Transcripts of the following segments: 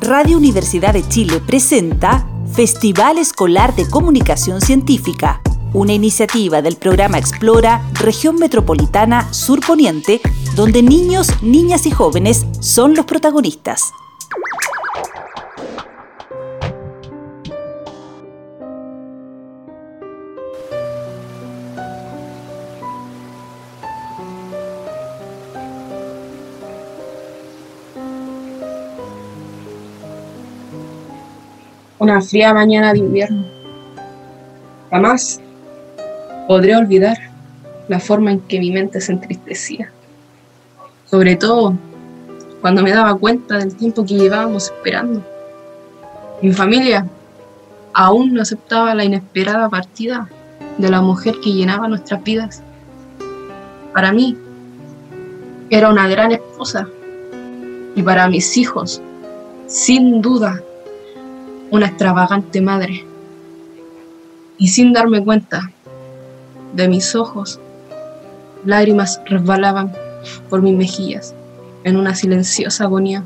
Radio Universidad de Chile presenta Festival Escolar de Comunicación Científica, una iniciativa del programa Explora Región Metropolitana Sur Poniente, donde niños, niñas y jóvenes son los protagonistas. Una fría mañana de invierno. Jamás podré olvidar la forma en que mi mente se entristecía. Sobre todo cuando me daba cuenta del tiempo que llevábamos esperando. Mi familia aún no aceptaba la inesperada partida de la mujer que llenaba nuestras vidas. Para mí era una gran esposa y para mis hijos, sin duda, una extravagante madre. Y sin darme cuenta de mis ojos, lágrimas resbalaban por mis mejillas en una silenciosa agonía.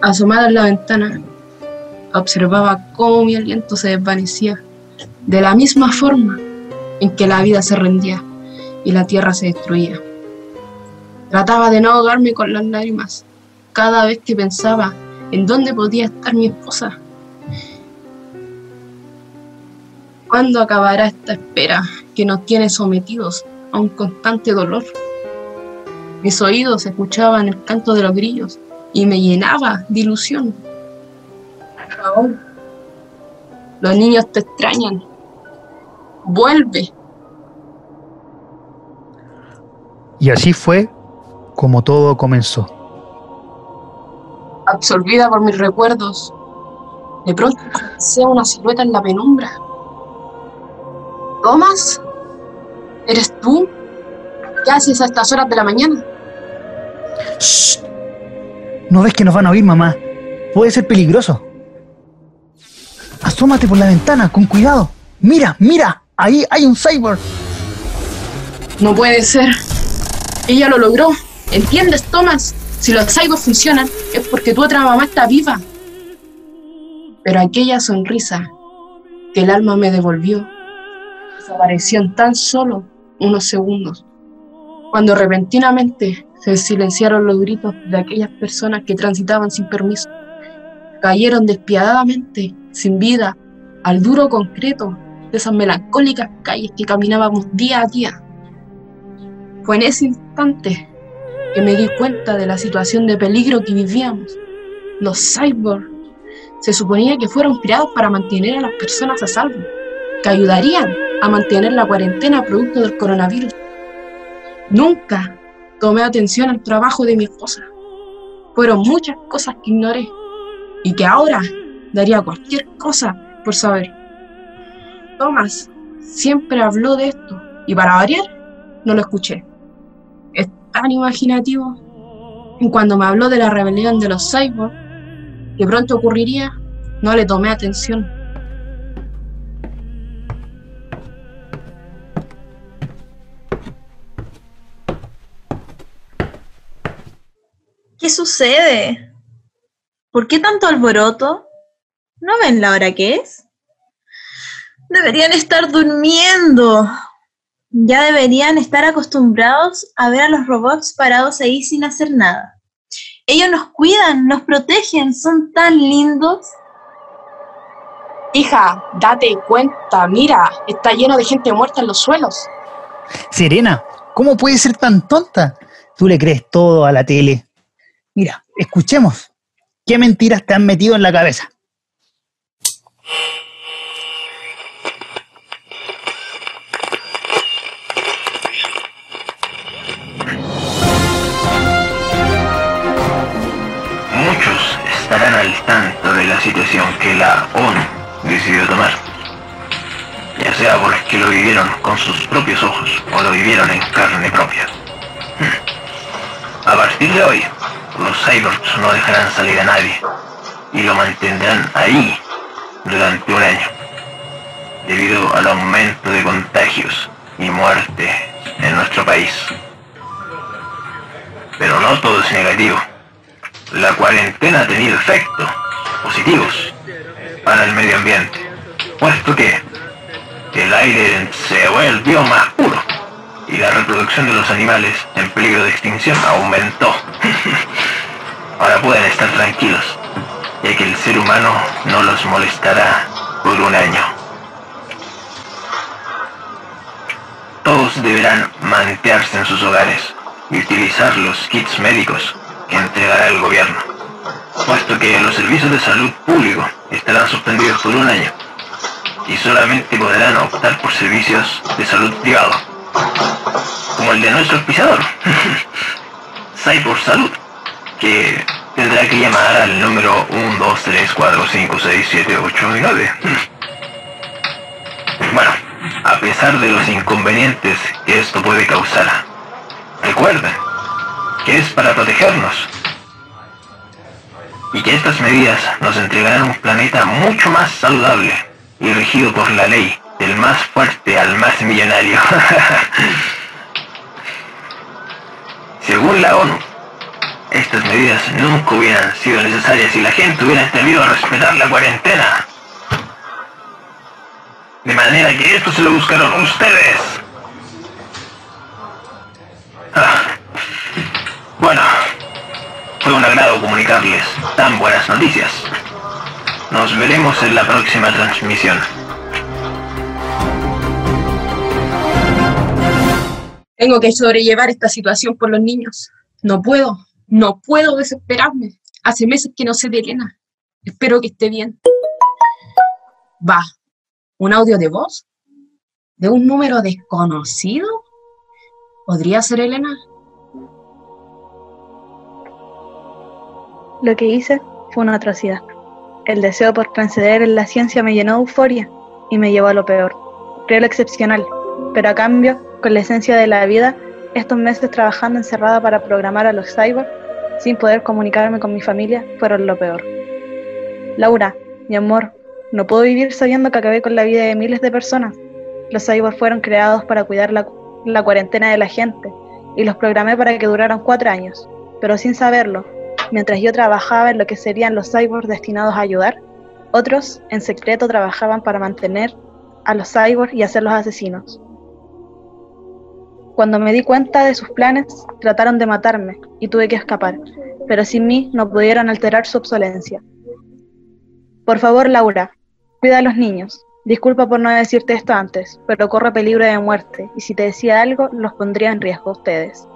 Asomada en la ventana, observaba cómo mi aliento se desvanecía de la misma forma en que la vida se rendía y la tierra se destruía. Trataba de no ahogarme con las lágrimas cada vez que pensaba en dónde podía estar mi esposa. ¿Cuándo acabará esta espera que nos tiene sometidos a un constante dolor? Mis oídos escuchaban el canto de los grillos y me llenaba de ilusión. Por los niños te extrañan. Vuelve. Y así fue como todo comenzó absorbida por mis recuerdos. De pronto sea una silueta en la penumbra. ¿Tomás? ¿Eres tú? ¿Qué haces a estas horas de la mañana? Shh. ¿No ves que nos van a oír, mamá? Puede ser peligroso. Asómate por la ventana, con cuidado. Mira, mira, ahí hay un cyborg. No puede ser. Ella lo logró. ¿Entiendes, Thomas? Si los cyborgs funcionan, es porque tu otra mamá está viva. Pero aquella sonrisa que el alma me devolvió desapareció en tan solo unos segundos, cuando repentinamente se silenciaron los gritos de aquellas personas que transitaban sin permiso. Cayeron despiadadamente, sin vida, al duro concreto de esas melancólicas calles que caminábamos día a día. Fue en ese instante que me di cuenta de la situación de peligro que vivíamos. Los cyborgs se suponía que fueron creados para mantener a las personas a salvo, que ayudarían a mantener la cuarentena producto del coronavirus. Nunca tomé atención al trabajo de mi esposa. Fueron muchas cosas que ignoré y que ahora daría cualquier cosa por saber. Thomas siempre habló de esto y para variar no lo escuché tan imaginativo. Cuando me habló de la rebelión de los cyborgs, que pronto ocurriría, no le tomé atención. ¿Qué sucede? ¿Por qué tanto alboroto? ¿No ven la hora que es? Deberían estar durmiendo ya deberían estar acostumbrados a ver a los robots parados ahí sin hacer nada. Ellos nos cuidan, nos protegen, son tan lindos. Hija, date cuenta, mira, está lleno de gente muerta en los suelos. Serena, ¿cómo puedes ser tan tonta? Tú le crees todo a la tele. Mira, escuchemos. ¿Qué mentiras te han metido en la cabeza? La situación que la ONU decidió tomar, ya sea porque lo vivieron con sus propios ojos o lo vivieron en carne propia. A partir de hoy, los cyborgs no dejarán salir a nadie y lo mantendrán ahí durante un año, debido al aumento de contagios y muerte en nuestro país. Pero no todo es negativo. La cuarentena ha tenido efectos positivos para el medio ambiente, puesto que el aire se volvió más puro y la reproducción de los animales en peligro de extinción aumentó. Ahora pueden estar tranquilos, ya que el ser humano no los molestará por un año. Todos deberán mantenerse en sus hogares y utilizar los kits médicos que entregará el gobierno, puesto que los servicios de salud público estarán suspendidos por un año y solamente podrán optar por servicios de salud privado, como el de nuestro pisador, Cyborg Salud, que tendrá que llamar al número 1, 2, 3, 4, 5, 6, 7, 8 y 9. Bueno, a pesar de los inconvenientes que esto puede causar, recuerden que es para protegernos y que estas medidas nos entregarán un planeta mucho más saludable y regido por la ley, del más fuerte al más millonario. Según la ONU, estas medidas nunca hubieran sido necesarias si la gente hubiera atrevido a respetar la cuarentena. De manera que esto se lo buscaron ustedes. Fue un agrado comunicarles tan buenas noticias. Nos veremos en la próxima transmisión. Tengo que sobrellevar esta situación por los niños. No puedo, no puedo desesperarme. Hace meses que no sé de Elena. Espero que esté bien. Va, un audio de voz de un número desconocido. ¿Podría ser Elena? Lo que hice fue una atrocidad. El deseo por transceder en la ciencia me llenó de euforia y me llevó a lo peor. Creo lo excepcional, pero a cambio, con la esencia de la vida, estos meses trabajando encerrada para programar a los cyborg, sin poder comunicarme con mi familia, fueron lo peor. Laura, mi amor, no puedo vivir sabiendo que acabé con la vida de miles de personas. Los cyborg fueron creados para cuidar la, la cuarentena de la gente y los programé para que duraran cuatro años, pero sin saberlo, Mientras yo trabajaba en lo que serían los cyborgs destinados a ayudar, otros en secreto trabajaban para mantener a los cyborgs y hacerlos asesinos. Cuando me di cuenta de sus planes, trataron de matarme y tuve que escapar, pero sin mí no pudieron alterar su obsolencia. Por favor, Laura, cuida a los niños. Disculpa por no decirte esto antes, pero corre peligro de muerte y si te decía algo, los pondría en riesgo a ustedes.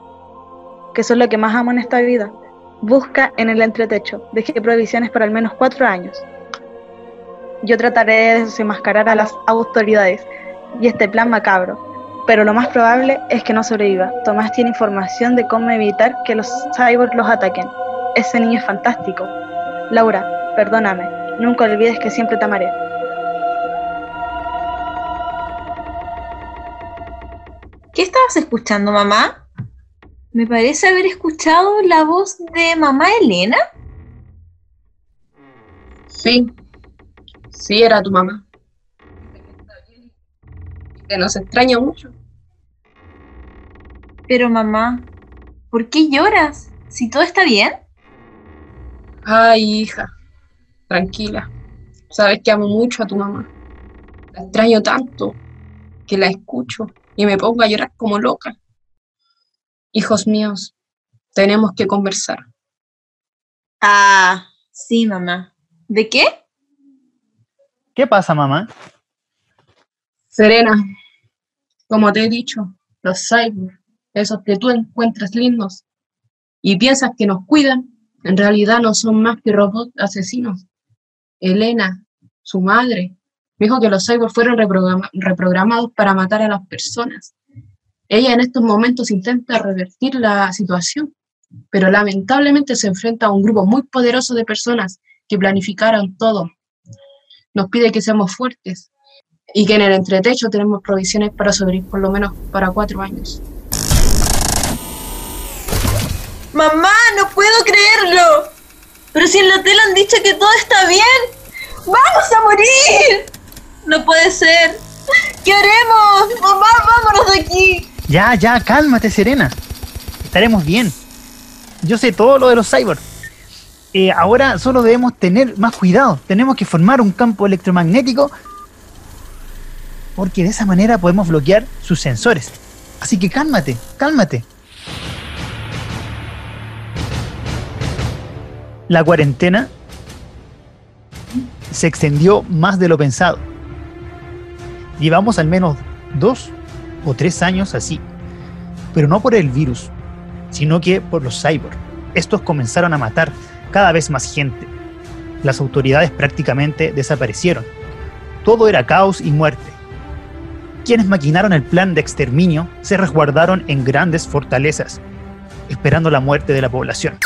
Que son lo que más amo en esta vida, Busca en el entretecho. Dejé provisiones para al menos cuatro años. Yo trataré de desenmascarar a las autoridades y este plan macabro, pero lo más probable es que no sobreviva. Tomás tiene información de cómo evitar que los cyborgs los ataquen. Ese niño es fantástico. Laura, perdóname. Nunca olvides que siempre te amaré. ¿Qué estabas escuchando, mamá? Me parece haber escuchado la voz de mamá Elena. Sí, sí era tu mamá. Que nos extraña mucho. Pero mamá, ¿por qué lloras? Si todo está bien. Ay, hija, tranquila. Sabes que amo mucho a tu mamá. La extraño tanto que la escucho y me pongo a llorar como loca. Hijos míos, tenemos que conversar. Ah, sí, mamá. ¿De qué? ¿Qué pasa, mamá? Serena, como te he dicho, los cyborg, esos que tú encuentras lindos y piensas que nos cuidan, en realidad no son más que robots asesinos. Elena, su madre, dijo que los cyborg fueron reprogramados para matar a las personas. Ella en estos momentos intenta revertir la situación, pero lamentablemente se enfrenta a un grupo muy poderoso de personas que planificaron todo. Nos pide que seamos fuertes y que en el entretecho tenemos provisiones para sobrevivir por lo menos para cuatro años. Mamá, no puedo creerlo. Pero si en la tele han dicho que todo está bien. ¡Vamos a morir! No puede ser. ¿Qué haremos? Mamá, vámonos de aquí. Ya, ya, cálmate, Serena. Estaremos bien. yo sé todo lo de los cyborgs. Eh, ahora solo debemos tener más cuidado. Tenemos que formar un campo electromagnético porque de esa manera podemos bloquear sus sensores. Así que cálmate, cálmate. La cuarentena se extendió más de lo pensado. Llevamos al menos dos o tres años así, pero no por el virus, sino que por los cyborgs. Estos comenzaron a matar cada vez más gente. Las autoridades prácticamente desaparecieron. Todo era caos y muerte. Quienes maquinaron el plan de exterminio se resguardaron en grandes fortalezas, esperando la muerte de la población.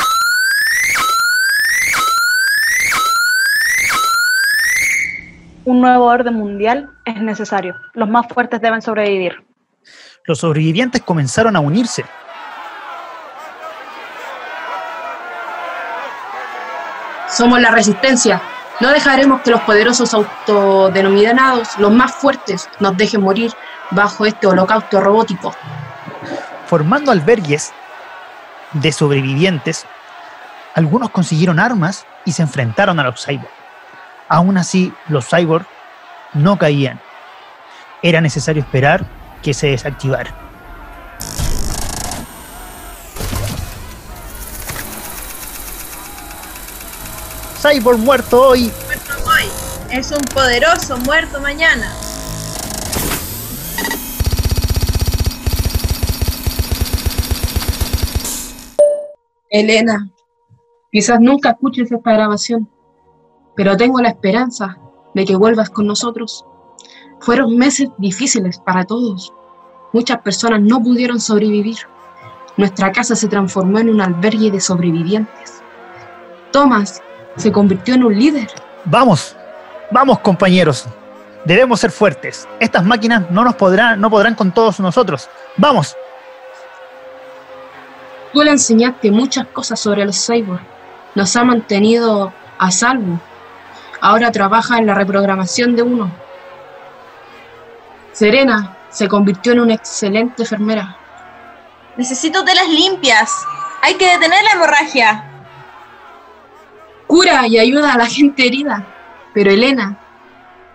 Un nuevo orden mundial es necesario. Los más fuertes deben sobrevivir. Los sobrevivientes comenzaron a unirse. Somos la resistencia. No dejaremos que los poderosos autodenominados, los más fuertes, nos dejen morir bajo este holocausto robótico. Formando albergues de sobrevivientes, algunos consiguieron armas y se enfrentaron a los cyborgs. Aún así, los cyborgs no caían. Era necesario esperar que se desactivara. Cyborg muerto hoy. Muerto hoy. Es un poderoso muerto mañana. Elena, quizás nunca escuches esta grabación, pero tengo la esperanza de que vuelvas con nosotros. Fueron meses difíciles para todos. Muchas personas no pudieron sobrevivir. Nuestra casa se transformó en un albergue de sobrevivientes. Thomas se convirtió en un líder. Vamos, vamos compañeros. Debemos ser fuertes. Estas máquinas no nos podrán, no podrán con todos nosotros. Vamos. Tú le enseñaste muchas cosas sobre los cyborgs. Nos ha mantenido a salvo. Ahora trabaja en la reprogramación de uno. Serena se convirtió en una excelente enfermera. Necesito telas limpias. Hay que detener la hemorragia. Cura y ayuda a la gente herida. Pero Elena,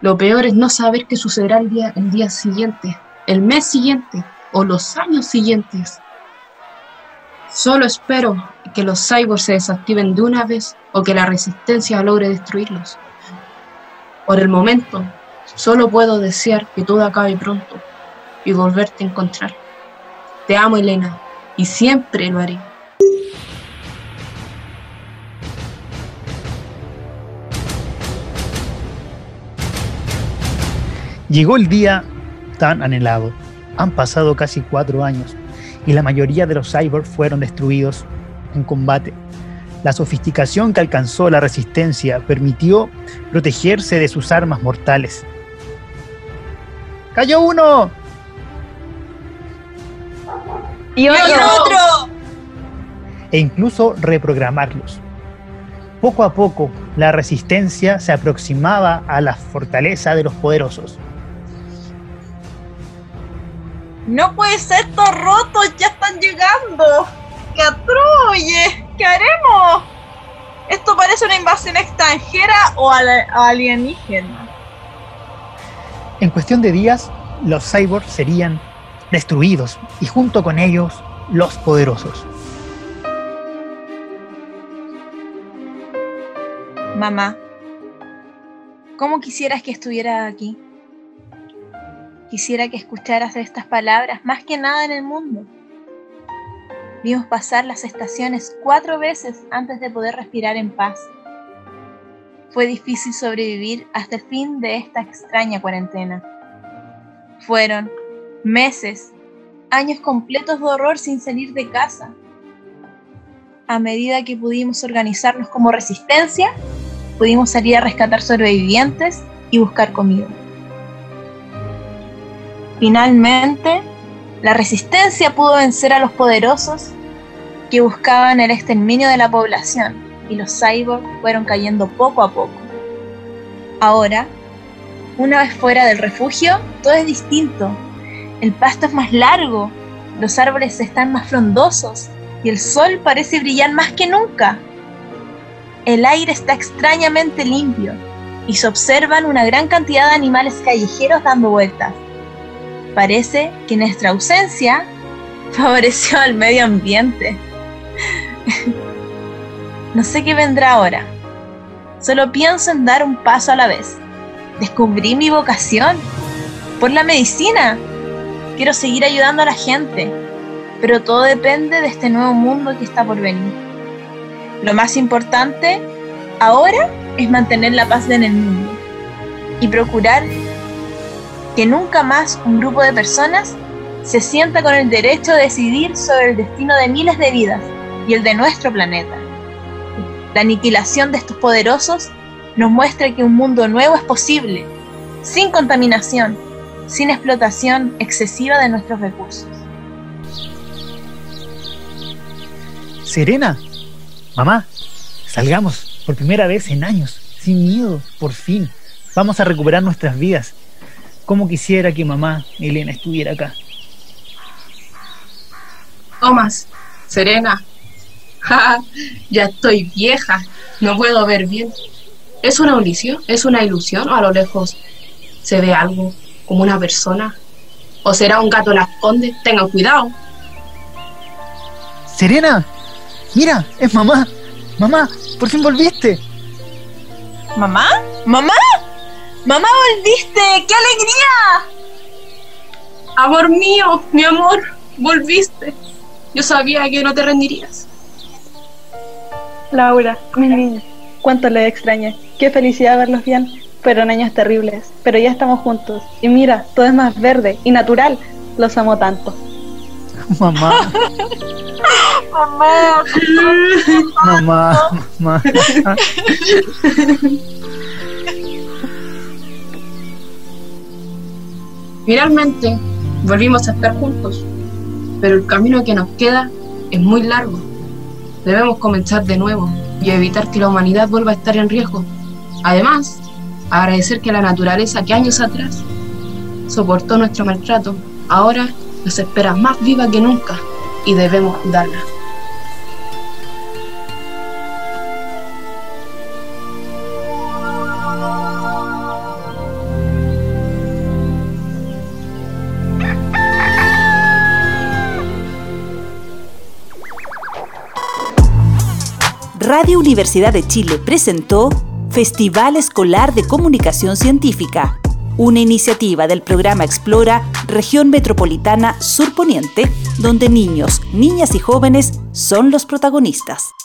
lo peor es no saber qué sucederá el día, el día siguiente, el mes siguiente o los años siguientes. Solo espero que los cyborgs se desactiven de una vez o que la resistencia logre destruirlos. Por el momento, solo puedo desear que todo acabe pronto y volverte a encontrar. Te amo, Elena, y siempre lo haré. Llegó el día tan anhelado. Han pasado casi cuatro años y la mayoría de los cyborgs fueron destruidos en combate. La sofisticación que alcanzó la resistencia permitió protegerse de sus armas mortales. ¡Cayó uno! Y otro. ¡Y otro! E incluso reprogramarlos. Poco a poco, la resistencia se aproximaba a la fortaleza de los poderosos. No puede ser, estos rotos ya están llegando. ¡Qué atroye! ¿Qué haremos? Esto parece una invasión extranjera o al- alienígena. En cuestión de días, los cyborgs serían destruidos y junto con ellos los poderosos. Mamá, ¿cómo quisieras que estuviera aquí? Quisiera que escucharas estas palabras más que nada en el mundo. Vimos pasar las estaciones cuatro veces antes de poder respirar en paz. Fue difícil sobrevivir hasta el fin de esta extraña cuarentena. Fueron meses, años completos de horror sin salir de casa. A medida que pudimos organizarnos como resistencia, pudimos salir a rescatar sobrevivientes y buscar comida. Finalmente, la resistencia pudo vencer a los poderosos que buscaban el exterminio de la población y los cyborgs fueron cayendo poco a poco. Ahora, una vez fuera del refugio, todo es distinto. El pasto es más largo, los árboles están más frondosos y el sol parece brillar más que nunca. El aire está extrañamente limpio y se observan una gran cantidad de animales callejeros dando vueltas. Parece que nuestra ausencia favoreció al medio ambiente. no sé qué vendrá ahora. Solo pienso en dar un paso a la vez. Descubrí mi vocación por la medicina. Quiero seguir ayudando a la gente, pero todo depende de este nuevo mundo que está por venir. Lo más importante ahora es mantener la paz en el mundo y procurar que nunca más un grupo de personas se sienta con el derecho de decidir sobre el destino de miles de vidas y el de nuestro planeta. La aniquilación de estos poderosos nos muestra que un mundo nuevo es posible, sin contaminación, sin explotación excesiva de nuestros recursos. Serena, mamá, salgamos por primera vez en años, sin miedo, por fin. Vamos a recuperar nuestras vidas. Como quisiera que mamá Elena estuviera acá. Tomás, Serena, ya estoy vieja, no puedo ver bien. ¿Es una audición? ¿Es una ilusión? ¿O a lo lejos se ve algo como una persona? ¿O será un gato la esconde? Tengan cuidado. Serena, mira, es mamá. Mamá, por fin volviste. ¿Mamá? ¿Mamá? ¡Mamá, volviste! ¡Qué alegría! Amor mío, mi amor, volviste. Yo sabía que no te rendirías. Laura, mi niña, cuánto le extrañé. Qué felicidad verlos bien. Fueron años terribles, pero ya estamos juntos. Y mira, todo es más verde y natural. Los amo tanto. Mamá. Mamá. mamá, mamá. Finalmente, volvimos a estar juntos, pero el camino que nos queda es muy largo. Debemos comenzar de nuevo y evitar que la humanidad vuelva a estar en riesgo. Además, agradecer que la naturaleza que años atrás soportó nuestro maltrato, ahora nos espera más viva que nunca y debemos cuidarla. Radio Universidad de Chile presentó Festival Escolar de Comunicación Científica, una iniciativa del programa Explora Región Metropolitana Surponiente, donde niños, niñas y jóvenes son los protagonistas.